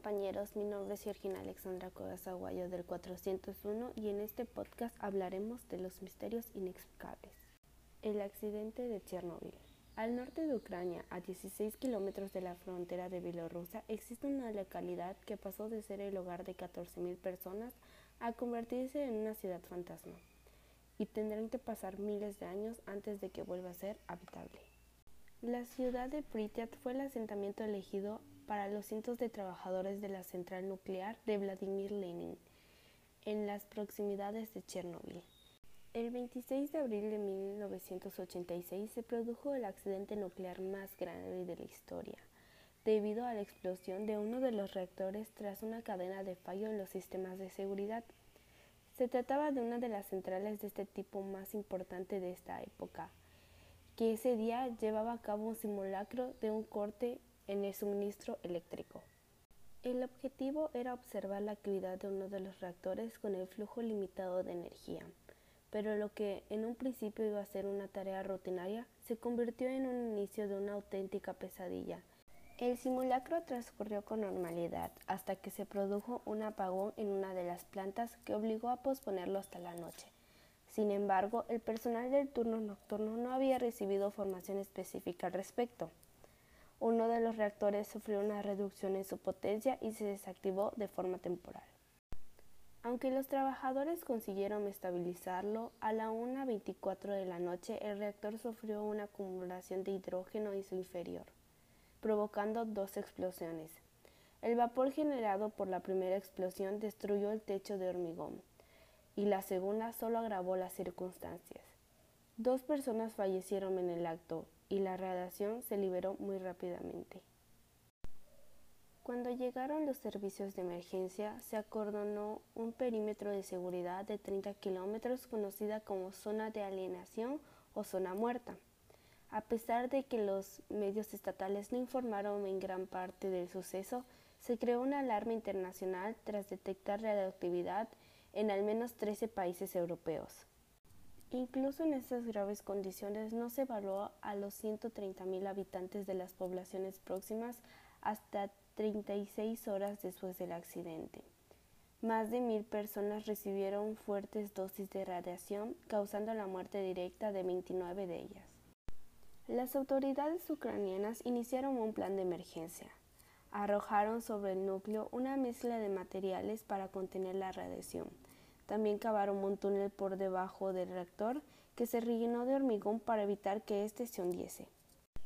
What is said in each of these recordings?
compañeros, mi nombre es Georgina Alexandra Cuevas Aguayo del 401 y en este podcast hablaremos de los misterios inexplicables. El accidente de Chernóbil. Al norte de Ucrania, a 16 kilómetros de la frontera de Bielorrusia, existe una localidad que pasó de ser el hogar de 14.000 personas a convertirse en una ciudad fantasma, y tendrán que pasar miles de años antes de que vuelva a ser habitable. La ciudad de Pripyat fue el asentamiento elegido para los cientos de trabajadores de la central nuclear de Vladimir Lenin en las proximidades de Chernóbil. El 26 de abril de 1986 se produjo el accidente nuclear más grande de la historia, debido a la explosión de uno de los reactores tras una cadena de fallo en los sistemas de seguridad. Se trataba de una de las centrales de este tipo más importante de esta época, que ese día llevaba a cabo un simulacro de un corte en el suministro eléctrico. El objetivo era observar la actividad de uno de los reactores con el flujo limitado de energía, pero lo que en un principio iba a ser una tarea rutinaria se convirtió en un inicio de una auténtica pesadilla. El simulacro transcurrió con normalidad hasta que se produjo un apagón en una de las plantas que obligó a posponerlo hasta la noche. Sin embargo, el personal del turno nocturno no había recibido formación específica al respecto. Uno de los reactores sufrió una reducción en su potencia y se desactivó de forma temporal. Aunque los trabajadores consiguieron estabilizarlo, a la 1.24 de la noche el reactor sufrió una acumulación de hidrógeno en su inferior, provocando dos explosiones. El vapor generado por la primera explosión destruyó el techo de hormigón y la segunda solo agravó las circunstancias. Dos personas fallecieron en el acto y la radiación se liberó muy rápidamente. Cuando llegaron los servicios de emergencia, se acordonó un perímetro de seguridad de 30 kilómetros conocida como zona de alienación o zona muerta. A pesar de que los medios estatales no informaron en gran parte del suceso, se creó una alarma internacional tras detectar radioactividad en al menos 13 países europeos. Incluso en estas graves condiciones no se evaluó a los 130.000 habitantes de las poblaciones próximas hasta 36 horas después del accidente. Más de mil personas recibieron fuertes dosis de radiación, causando la muerte directa de 29 de ellas. Las autoridades ucranianas iniciaron un plan de emergencia. Arrojaron sobre el núcleo una mezcla de materiales para contener la radiación, también cavaron un túnel por debajo del reactor que se rellenó de hormigón para evitar que éste se hundiese.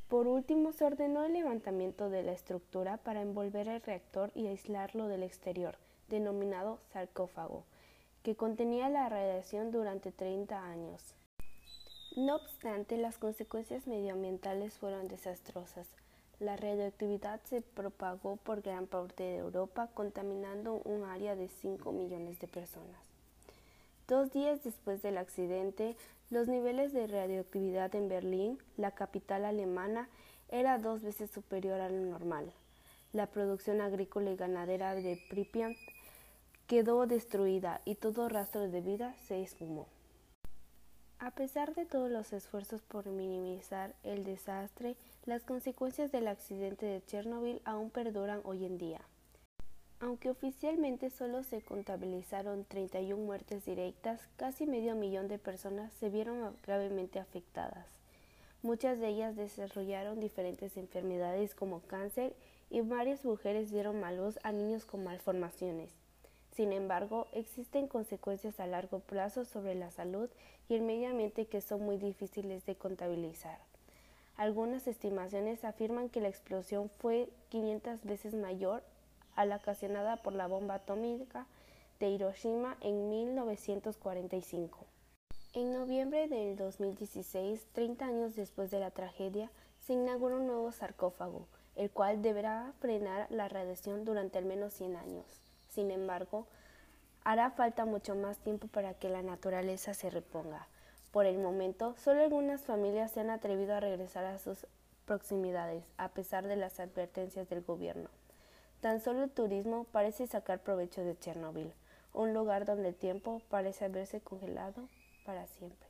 Por último, se ordenó el levantamiento de la estructura para envolver el reactor y aislarlo del exterior, denominado sarcófago, que contenía la radiación durante 30 años. No obstante, las consecuencias medioambientales fueron desastrosas. La radioactividad se propagó por gran parte de Europa, contaminando un área de 5 millones de personas. Dos días después del accidente, los niveles de radioactividad en Berlín, la capital alemana, era dos veces superior a lo normal. La producción agrícola y ganadera de Pripyat quedó destruida y todo rastro de vida se esfumó. A pesar de todos los esfuerzos por minimizar el desastre, las consecuencias del accidente de Chernobyl aún perduran hoy en día. Aunque oficialmente solo se contabilizaron 31 muertes directas, casi medio millón de personas se vieron gravemente afectadas. Muchas de ellas desarrollaron diferentes enfermedades como cáncer y varias mujeres dieron a luz a niños con malformaciones. Sin embargo, existen consecuencias a largo plazo sobre la salud y el medio ambiente que son muy difíciles de contabilizar. Algunas estimaciones afirman que la explosión fue 500 veces mayor a la ocasionada por la bomba atómica de Hiroshima en 1945. En noviembre del 2016, 30 años después de la tragedia, se inauguró un nuevo sarcófago, el cual deberá frenar la radiación durante al menos 100 años. Sin embargo, hará falta mucho más tiempo para que la naturaleza se reponga. Por el momento, solo algunas familias se han atrevido a regresar a sus proximidades, a pesar de las advertencias del gobierno. Tan solo el turismo parece sacar provecho de Chernobyl, un lugar donde el tiempo parece haberse congelado para siempre.